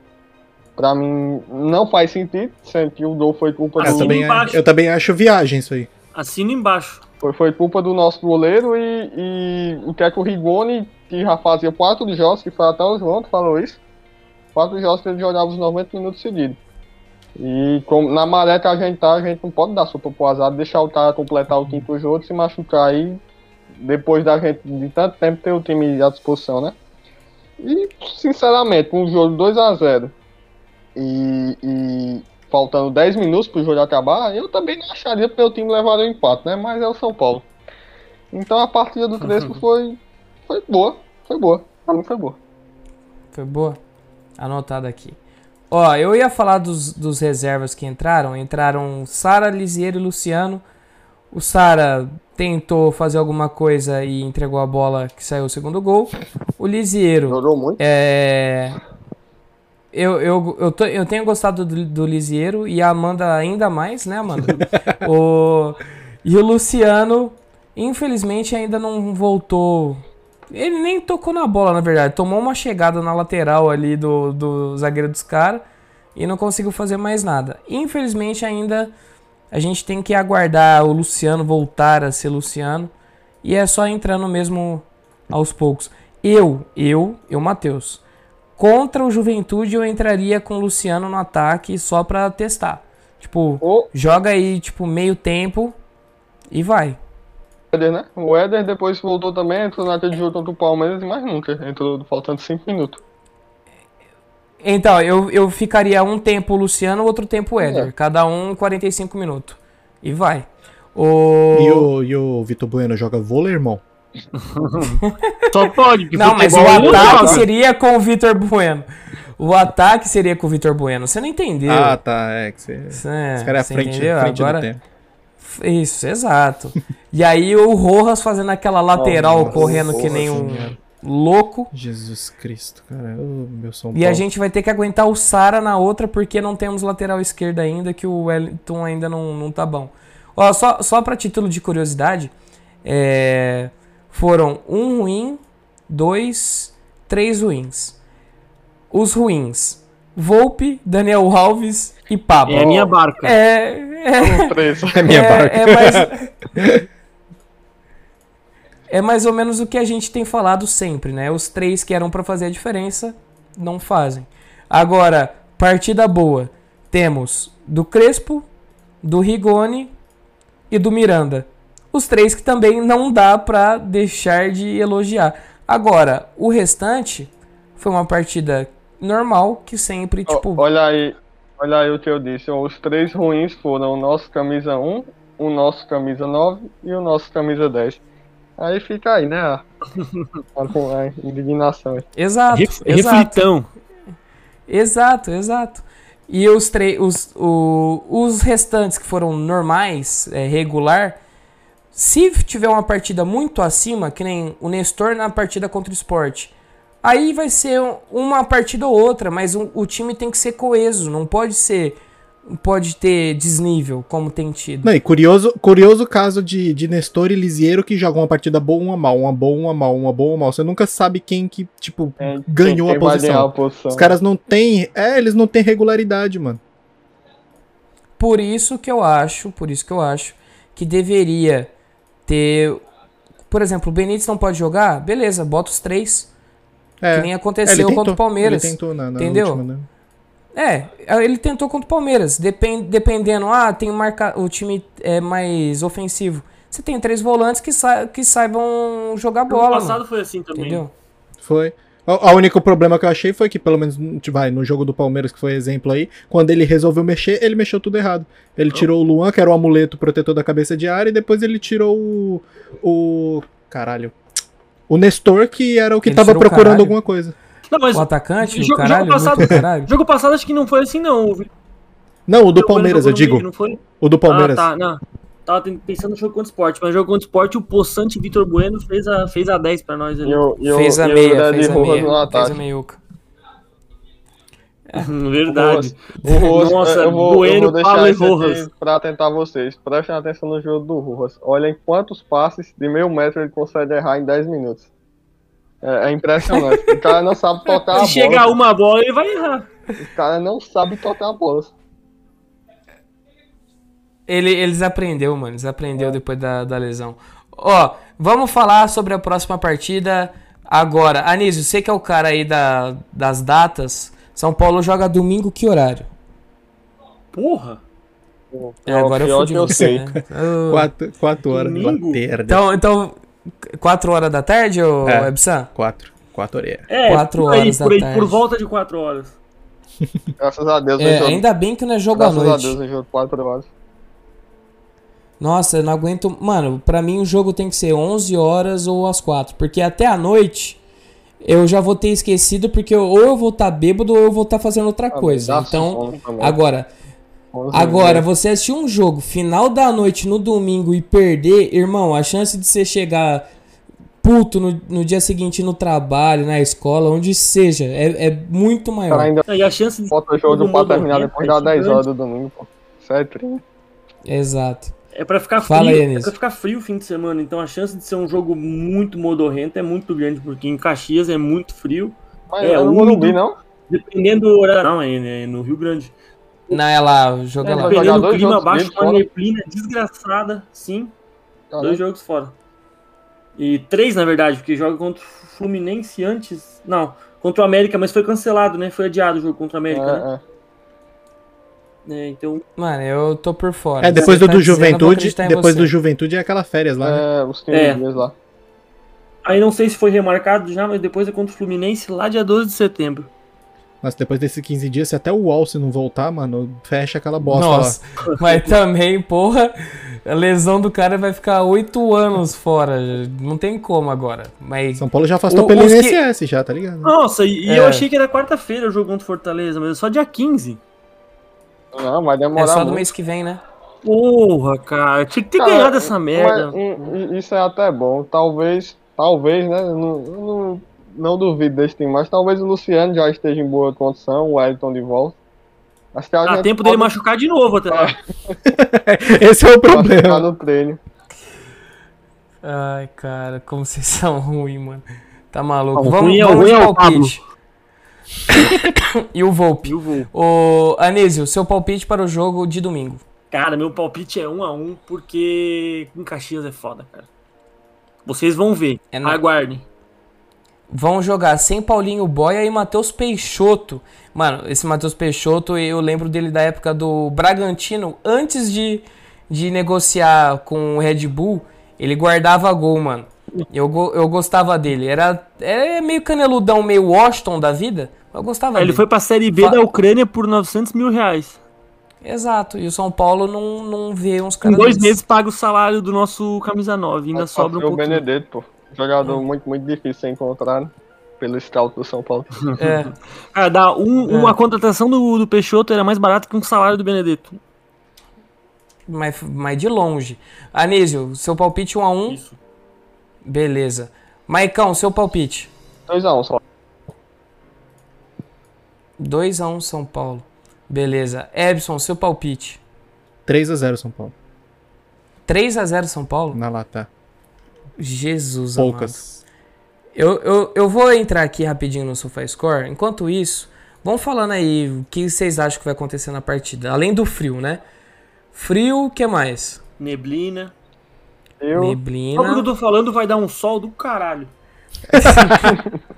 Pra mim, não faz sentido, sendo que o gol foi culpa Eu Assina do. também, embaixo. eu também acho viagem isso aí. Assina embaixo. Foi, foi culpa do nosso goleiro e, e o que é que o Rigoni, que já fazia quatro jogos, que foi até o João que falou isso, quatro jogos que ele jogava os 90 minutos seguidos. E como na maré que a gente tá, a gente não pode dar sopa pro azar, deixar o cara completar o quinto jogo, se machucar aí, depois da gente de tanto tempo ter o time à disposição, né? E, sinceramente, um jogo 2 a 0 e, e faltando 10 minutos pro jogo acabar, eu também não acharia que o time levar o empate, né? Mas é o São Paulo. Então a partida do Crespo <laughs> foi, foi boa, foi boa. Pra mim foi boa. Foi boa? Anotado aqui. Ó, eu ia falar dos, dos reservas que entraram. Entraram Sara, Lisiero e Luciano. O Sara tentou fazer alguma coisa e entregou a bola que saiu o segundo gol. O Lisiero. Jogou muito. É. Eu, eu, eu, tô- eu tenho gostado do, do Lisiero e a Amanda ainda mais, né, Amanda? <laughs> o, e o Luciano, infelizmente, ainda não voltou. Ele nem tocou na bola, na verdade. Tomou uma chegada na lateral ali do, do zagueiro dos caras e não conseguiu fazer mais nada. Infelizmente, ainda a gente tem que aguardar o Luciano voltar a ser Luciano. E é só entrando mesmo aos poucos. Eu, eu, eu, Matheus, contra o Juventude eu entraria com o Luciano no ataque só pra testar. Tipo, O joga aí, tipo, meio tempo e vai. Éder, né? O Éder depois voltou também, entrou naquele jogo contra o Palmeiras e mais nunca. Entrou faltando 5 minutos. Então, eu, eu ficaria um tempo o Luciano, outro tempo o Éder. É. Cada um 45 minutos. E vai. O... E o, e o Vitor Bueno joga vôlei, irmão? <laughs> Só pode, que Não, mas o não ataque seria com o Vitor Bueno. O ataque seria com o Vitor Bueno. Você não entendeu. Ah, tá. É que você. Isso é- Esse cara é à você frente, entendeu? frente Agora, do tempo. Isso, exato. e aí o Rojas fazendo aquela lateral Nossa, correndo que Rojas, nem um louco. Jesus Cristo, cara. Ô, meu São Paulo. E a gente vai ter que aguentar o Sara na outra porque não temos lateral esquerda ainda, que o Wellington ainda não, não tá bom. Ó, só, só para título de curiosidade, é, foram um ruim, dois, três ruins. Os ruins, Volpe, Daniel Alves e Pablo. É a minha barca. É, é, Preso. <laughs> É minha é, barca. é mais... <laughs> é mais ou menos o que a gente tem falado sempre, né? Os três que eram pra fazer a diferença não fazem. Agora, partida boa. Temos do Crespo, do Rigoni e do Miranda. Os três que também não dá pra deixar de elogiar. Agora, o restante foi uma partida normal que sempre, Ó, tipo, olha aí, olha aí o que eu disse. Os três ruins foram o nosso camisa 1, o nosso camisa 9 e o nosso camisa 10. Aí fica aí, né? <laughs> A, indignação. aí. exato, Ref- exato. Reflitão. Exato, exato. E os, tre- os, o- os restantes que foram normais, é, regular, se tiver uma partida muito acima, que nem o Nestor na partida contra o Sport, aí vai ser um- uma partida ou outra, mas o, o time tem que ser coeso, não pode ser. Pode ter desnível, como tem tido. Não, e curioso, curioso caso de, de Nestor e Lisiero que jogam uma partida boa, uma mal, uma boa, uma mal, uma boa, uma mal. Você nunca sabe quem que, tipo, Quem- ganhou a posição. a posição. Os caras não têm. É, eles não têm regularidade, mano. Por isso que eu acho, por isso que eu acho que deveria ter. Por exemplo, o Benítez não pode jogar? Beleza, bota os três. É. Que nem É, aconteceu contra o Palmeiras. Ele tentou na, na entendeu? última, né? É, ele tentou contra o Palmeiras. Depen- dependendo, ah, tem marca, o time é mais ofensivo. Você tem três volantes que, sa que saibam jogar Ano bola. passado mano, foi assim também. entendeu? Foi. O a único problema que eu achei foi que, pelo menos, vai, no jogo do Palmeiras, que foi exemplo aí, quando ele resolveu mexer, ele mexeu tudo errado. Ele tirou o Luan, que era o amuleto protetor da cabeça de área, e depois ele tirou o. o caralho. O Nestor, que era o que Ele tava procurando caralho. alguma coisa. Não, mas O atacante, Jogo- o caralho, jogo passado- caralho. jogo passado acho que não foi assim, não. O Não, o do Palmeiras, eu digo. meio, Não foi? O do Palmeiras. Ah, tá, não. Tava pensando no jogo contra o Sport, mas no jogo contra o Sport, o Poçante Vitor Bueno fez a, fez a 10 pra nós ali. E o, e o, Fez a e o meia, fez a meia, fez a meiuca. <laughs> Verdade. O Rojas, Nossa, eu vou, Bueno, eu vou Pablo e Rojas. pra tentar vocês. Prestem atenção no jogo do Rojas. Olhem quantos passes de meio metro ele consegue errar em 10 minutos. É, é impressionante. o cara não sabe tocar <laughs> a Se chegar bola. uma bola, ele vai errar. O cara não sabe tocar a bola. Ele, eles aprendeu, mano. Eles aprendeu depois da, da lesão. Ó, vamos falar sobre a próxima partida agora. Anísio, você que é o cara aí da, das datas. São Paulo joga domingo que horário? Porra! É, agora eu fui eu você, sei. né? Eu- <laughs> Quatro, quatro horas de Domingo? Então, então, 4 horas da tarde, ô É. Ebsan? Quatro. Quatro horas. É, Quatro por aí, horas da por aí, tarde. por volta de 4 horas. Graças a Deus, É, eu jogo. ainda bem que não é jogo à Graças a noite. Deus, eu jogo 4 horas. Nossa, eu não aguento. Mano, pra mim o jogo tem que ser 11 horas ou às 4. Porque até a noite eu já vou ter esquecido. Porque ou eu vou estar bêbado ou eu vou estar fazendo outra Ah, coisa. Então, agora, 11 agora, você assistir um jogo final da noite no domingo e perder, irmão, a chance de você chegar puto no, no dia seguinte no trabalho, na escola, onde seja, é, é muito maior. cara ainda E a chance de bota o jogo pra terminar depois das 10 gigante. horas do domingo, pô. Isso é triste. Exato. É pra ficar Fala frio, aí, é pra ficar frio o fim de semana, então a chance de ser um jogo muito modorrento é muito grande, porque em Caxias é muito frio, Mas É, não o dormir, não. dependendo do horário. Não, é, é no Rio Grande. Não, é lá, joga É, lá. dependendo do clima, seguidos uma neblina desgraçada, sim, Caramba. dois jogos fora. E três, na verdade, porque joga contra o Fluminense antes. Não, contra o América, mas foi cancelado, né? Foi adiado o jogo contra o América, né? É, é. É, então, Mano, eu tô por fora. É, depois do, tá do Juventude. Depois você. do Juventude é aquela férias lá, né? É, os 15 É. dias lá. aí não sei se foi remarcado já, mas depois é contra o Fluminense lá dia 12 de setembro. Mas depois desses 15 dias, se até o UOL se não voltar, mano, fecha aquela bosta Nossa, mas também, porra, a lesão do cara vai ficar oito anos fora. Não tem como agora. lá. Mas São Paulo já afastou O- pelo os que- INSS já, tá ligado? Nossa, e, e É. eu achei que era quarta-feira o jogo contra o Fortaleza, mas é só dia 15. Não, vai é demorar só do muito. mês que vem, né? Porra, cara, tinha que ter Cara, ganhado essa merda. Mas, isso é até bom. Talvez, talvez, né? Não, não, não duvido desse time, mas talvez o Luciano já esteja em boa condição, o Wellington de volta. Acho que a Dá gente tempo dele pode- machucar de novo até lá. <laughs> Esse é o problema. no treino. Ai, cara, como vocês são <laughs> ruins, mano. Tá maluco. Não, vamos ruim é- vamos ruim de é o palpite. <coughs> e o Volpe. E o voo. Ô, Anísio, seu palpite para o jogo de domingo. Cara, meu palpite é um a um, porque em Caxias é foda, cara. Vocês vão ver. É na- Aguardem. Vão jogar sem Paulinho Boia e Matheus Peixoto. Mano, esse Matheus Peixoto, eu lembro dele da época do Bragantino, antes de, de negociar com o Red Bull, ele guardava gol, mano. Eu, go- eu gostava dele. Era, é meio caneludão, meio Washington da vida. mas Eu gostava Aí ele dele. foi pra Série B Fa- da Ucrânia por 900 mil reais. Exato. E o São Paulo não, não vê uns Em caras. dois desses. meses paga o salário do nosso camisa 9. Ainda Mas sobra um passou o pouquinho. Benedetto, pô. Jogador muito, muito difícil de ser encontrado pelo scout do São Paulo. É. <laughs> Cara, dá um, É. uma contratação do, do Peixoto era mais barato que um salário do Benedetto. Mas, mas de longe. Anísio, seu palpite 1 a 1 Isso. Beleza. Maicão, seu palpite. 2x1 só. 2x1 São Paulo. Beleza. Ebson, seu palpite. 3x0 São Paulo. 3x0 São Paulo? Na lata. Jesus amado. Poucas. Eu, eu, eu vou entrar aqui rapidinho no SofaScore. Enquanto isso, vão falando aí o que vocês acham que vai acontecer na partida. Além do frio, né? Frio, o que mais? Neblina. Eu, Só porque eu Neblina. tô falando vai dar um sol do caralho. <laughs>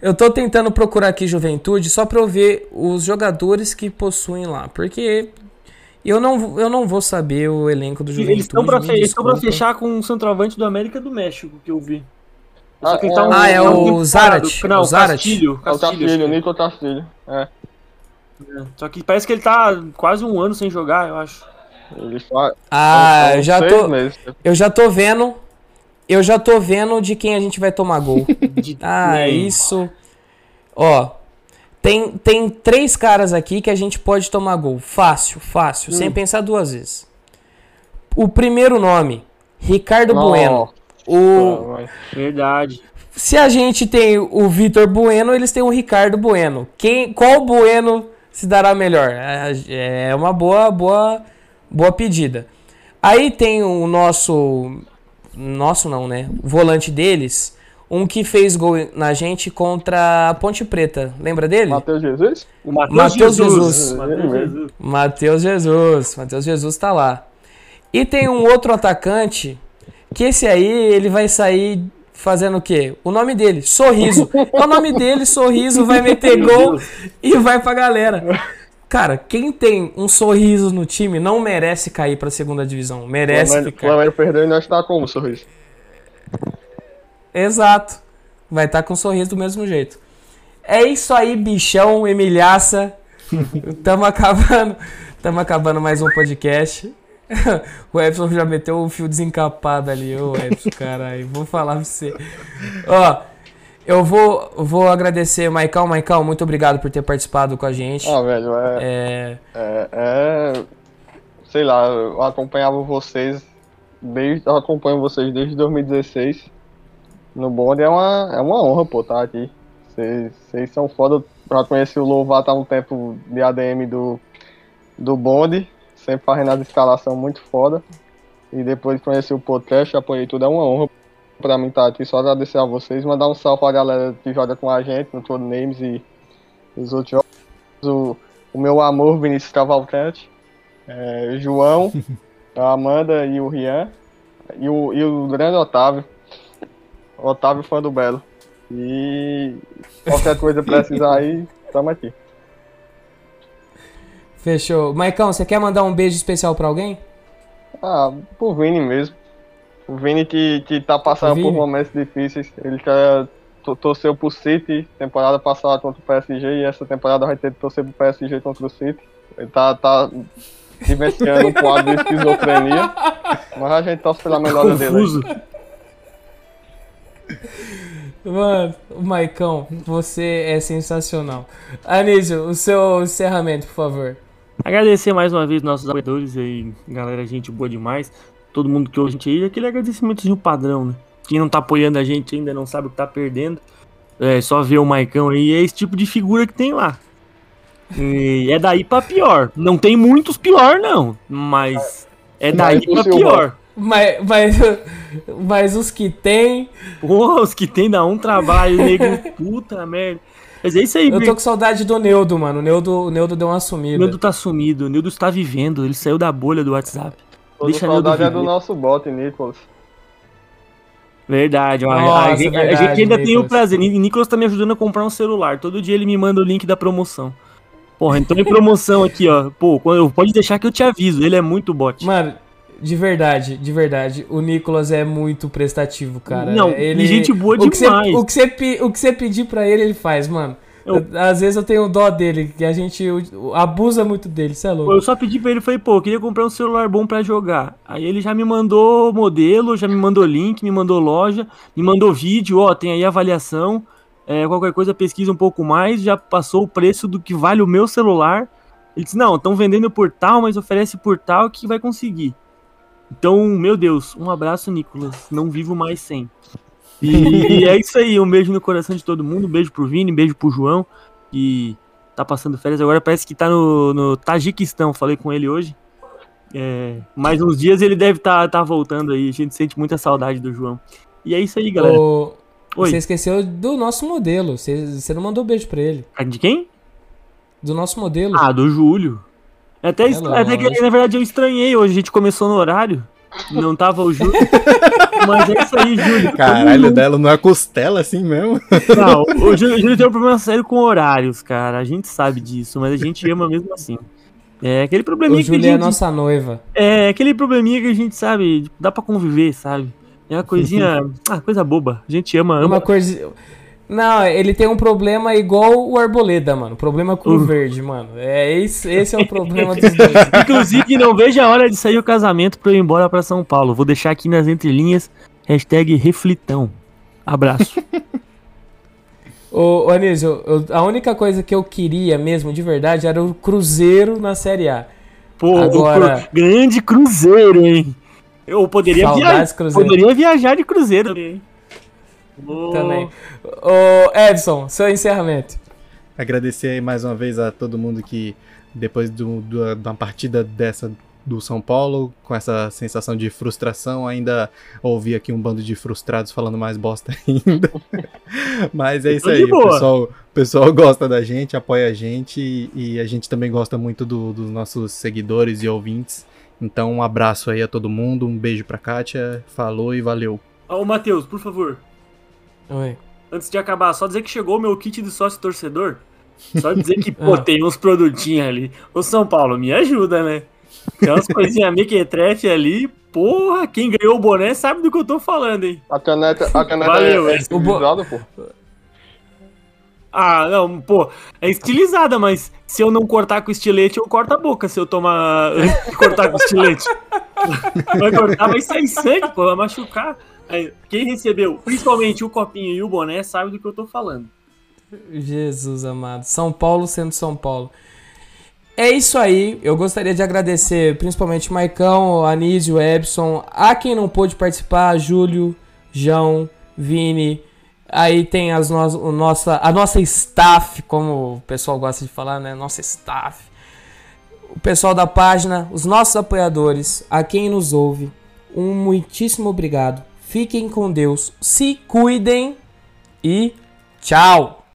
Eu tô tentando procurar aqui Juventude só pra eu ver os jogadores que possuem lá. Porque eu não, eu não vou saber o elenco do Juventude. Eles estão pra, fe- pra fechar com um centrovante do América do México, que eu vi. Ah, Só que ele é tá um- o- Ah, é um o parado. Não, o Zarate. Castilho. é o Castilho, Castilho, o que Nico Castilho. É. é. Só que parece que ele tá quase um ano sem jogar, eu acho. Ele. Ah, eu já tô, meses. eu já tô vendo. Eu já tô vendo de quem a gente vai tomar gol. <laughs> De- Ah, isso. Ó, tem, tem três caras aqui que a gente pode tomar gol. Fácil, fácil, sem pensar duas vezes. O primeiro nome, Ricardo Nossa, Bueno. O. Verdade. se a gente tem o Vitor Bueno, eles têm o Ricardo Bueno. Quem, qual Bueno se dará melhor? É é uma boa, boa, boa pedida. Aí tem o nosso, nosso não, né? O volante deles, um que fez gol na gente contra a Ponte Preta. Lembra dele? Matheus Jesus? O Matheus. Jesus. Matheus Jesus. Matheus Jesus tá lá. E tem um outro atacante que esse aí ele vai sair fazendo o quê? O nome dele, Sorriso. É <laughs> o nome dele, Sorriso, vai meter gol e vai pra galera. Cara, quem tem um sorriso no time não merece cair pra segunda divisão. Merece Flamengo, ficar. Flamengo perdeu e nós tá como, sorriso? Exato. Vai estar com um sorriso do mesmo jeito. É isso aí, bichão, Emilhaça. <laughs> Tamo acabando. Tamo acabando mais um podcast. <laughs> o Epson já meteu o fio desencapado ali. Ô, Epson, caralho. Vou falar pra você. Ó, eu vou, vou agradecer, Maicão. Maicão, muito obrigado por ter participado com a gente. Ah, velho, é, É, é, é- Sei lá, eu acompanhava vocês desde. Eu acompanho vocês desde 2016 no bonde. É uma, é uma honra, pô, estar aqui. Vocês, vocês são foda. Já conheci o Lovato há um tempo de ADM do, do bonde, sempre fazendo as escalação muito foda. E depois conheci o podcast, apoiei tudo. É uma honra pra mim estar aqui. Só agradecer a vocês, mandar um salve pra galera que joga com a gente no Todo Names e os outros jogos. O, o meu amor, Vinícius Cavalcante, é, João, <laughs> a Amanda e o Rian, e o, e o grande Otávio. Otávio fã do Belo. E qualquer coisa precisar aí, tamo aqui. fechou. Maicão, você quer mandar um beijo especial pra alguém? Ah, pro Vini mesmo. O Vini que, que tá passando Vini? por momentos difíceis. Ele quer, to- torceu pro City temporada passada contra o PSG e essa temporada vai ter que torcer pro PSG contra o City. Ele tá, tá vivenciando um quadro de esquizofrenia. Mas a gente torce pela melhora dele. Confuso. Mano, o Maicão, você é sensacional. Anísio, o seu encerramento, por favor. Agradecer mais uma vez nossos apoiadores aí, galera, gente boa demais. Todo mundo que ouve a gente aí, aquele agradecimentozinho padrão, né? Quem não tá apoiando a gente ainda não sabe o que tá perdendo. É só ver o Maicão aí, é esse tipo de figura que tem lá. E é daí pra pior. Não tem muitos pior, não. Mas é daí Mas o pra Silva. pior. Mas, mas, mas os que tem. Porra, os que tem dá um trabalho, nego. Puta merda. Mas é isso aí, Eu tô com saudade do Neudo, mano. O Neudo, o Neudo deu uma O sumida. Nildo tá sumido, o Nildo está vivendo, ele saiu da bolha do WhatsApp. Toda Deixa saudade é do nosso bot, Nicolas. Verdade, ó, a- a, Nossa, gente, a verdade, gente ainda tem o Nicolas. prazer. Ni- Nicolas tá me ajudando a comprar um celular. Todo dia ele me manda o link da promoção. Porra, entrou em promoção aqui, ó. Pô, quando- pode deixar que eu te aviso. Ele é muito bot. Mano, de verdade, de verdade. O Nicolas é muito prestativo, cara. Não, ele e gente boa o que você- demais. o, que você, o que você pedir pra ele, ele faz, mano. Eu- Às vezes eu tenho dó dele, que a gente abusa muito dele, você é louco. Eu só pedi pra ele, falei, pô, eu queria comprar um celular bom pra jogar. Aí ele já me mandou modelo, já me mandou link, me mandou loja, me mandou vídeo, ó, tem aí avaliação. É, qualquer coisa pesquisa um pouco mais, já passou o preço do que vale o meu celular. Ele disse, não, estão vendendo por tal, mas oferece por tal que vai conseguir. Então, meu Deus, um abraço, Nicolas. Não vivo mais sem. E é isso aí, um beijo no coração de todo mundo, um beijo pro Vini, um beijo pro João, que tá passando férias agora, parece que tá no, no Tajiquistão, falei com ele hoje. É, mais uns dias ele deve tá, tá voltando aí, a gente sente muita saudade do João. E é isso aí, galera. Ô, Oi, Você esqueceu do nosso modelo. Você, você não mandou beijo pra ele. de quem? Do nosso modelo. Ah, do Júlio. Até, É até que, na verdade, eu estranhei hoje, a gente começou no horário, não tava o Júlio. <laughs> Mas é isso aí, Júlio. Caralho, dela não é costela assim mesmo? Não, o Júlio, o Júlio tem um problema sério com horários, cara. A gente sabe disso, mas a gente ama mesmo assim. É aquele o probleminha que a Júlio é a gente, nossa noiva. é aquele probleminha que a gente sabe, dá pra conviver, sabe? É uma coisinha, <laughs> ah, coisa boba. A gente ama, ama. Uma coisa. Não, ele tem um problema igual o Arboleda, mano. Problema com o Uh. verde, mano. É esse, esse é o problema <laughs> dos dois. Inclusive, não vejo a hora de sair o casamento pra eu ir embora pra São Paulo. Vou deixar aqui nas entrelinhas, hashtag reflitão. Abraço. <laughs> <laughs> Ô, ô Anísio, eu- a única coisa que eu queria mesmo, de verdade, era o Cruzeiro na Série A. Pô, Agora- o cru- grande cruzeiro, hein? Eu poderia, Saudades, viajar, Cruzeiro. poderia viajar de cruzeiro também. Também. Ô, Edson, seu encerramento. Agradecer aí mais uma vez a todo mundo que, depois do, do- da partida dessa do São Paulo, com essa sensação de frustração, ainda ouvi aqui um bando de frustrados falando mais bosta <laughs> ainda. Mas é isso de aí, o pessoal, o pessoal gosta da gente, apoia a gente e, e a gente também gosta muito do- dos nossos seguidores e ouvintes. Então, um abraço aí a todo mundo, um beijo pra Kátia, falou e valeu. Ô, Matheus, por favor. Oi. Antes de acabar, só dizer que chegou o meu kit de sócio torcedor. Só dizer que, <laughs> pô, tem uns produtinhos ali. Ô, São Paulo, me ajuda, né? Tem umas coisinhas mequetrefe ali. Porra, quem ganhou o boné sabe do que eu tô falando, hein? A caneta, a caneta Valeu, é, é estilizada, pô. Ah, não, pô, é estilizada, mas se eu não cortar com estilete, eu corto a boca se eu tomar. cortar com estilete. <laughs> Vai cortar, vai sair sangue, pô, vai machucar. Aí, quem recebeu, principalmente o copinho e o boné, sabe do que eu tô falando. Jesus amado. São Paulo sendo São Paulo. É isso aí. Eu gostaria de agradecer principalmente Maicão, Anísio, Ebson, a quem não pôde participar, Júlio, João, Vini. Aí tem as no o nossa, a nossa staff, como o pessoal gosta de falar, né? Nossa staff. O pessoal da página, os nossos apoiadores, a quem nos ouve. Um muitíssimo obrigado. Fiquem com Deus, se cuidem e tchau!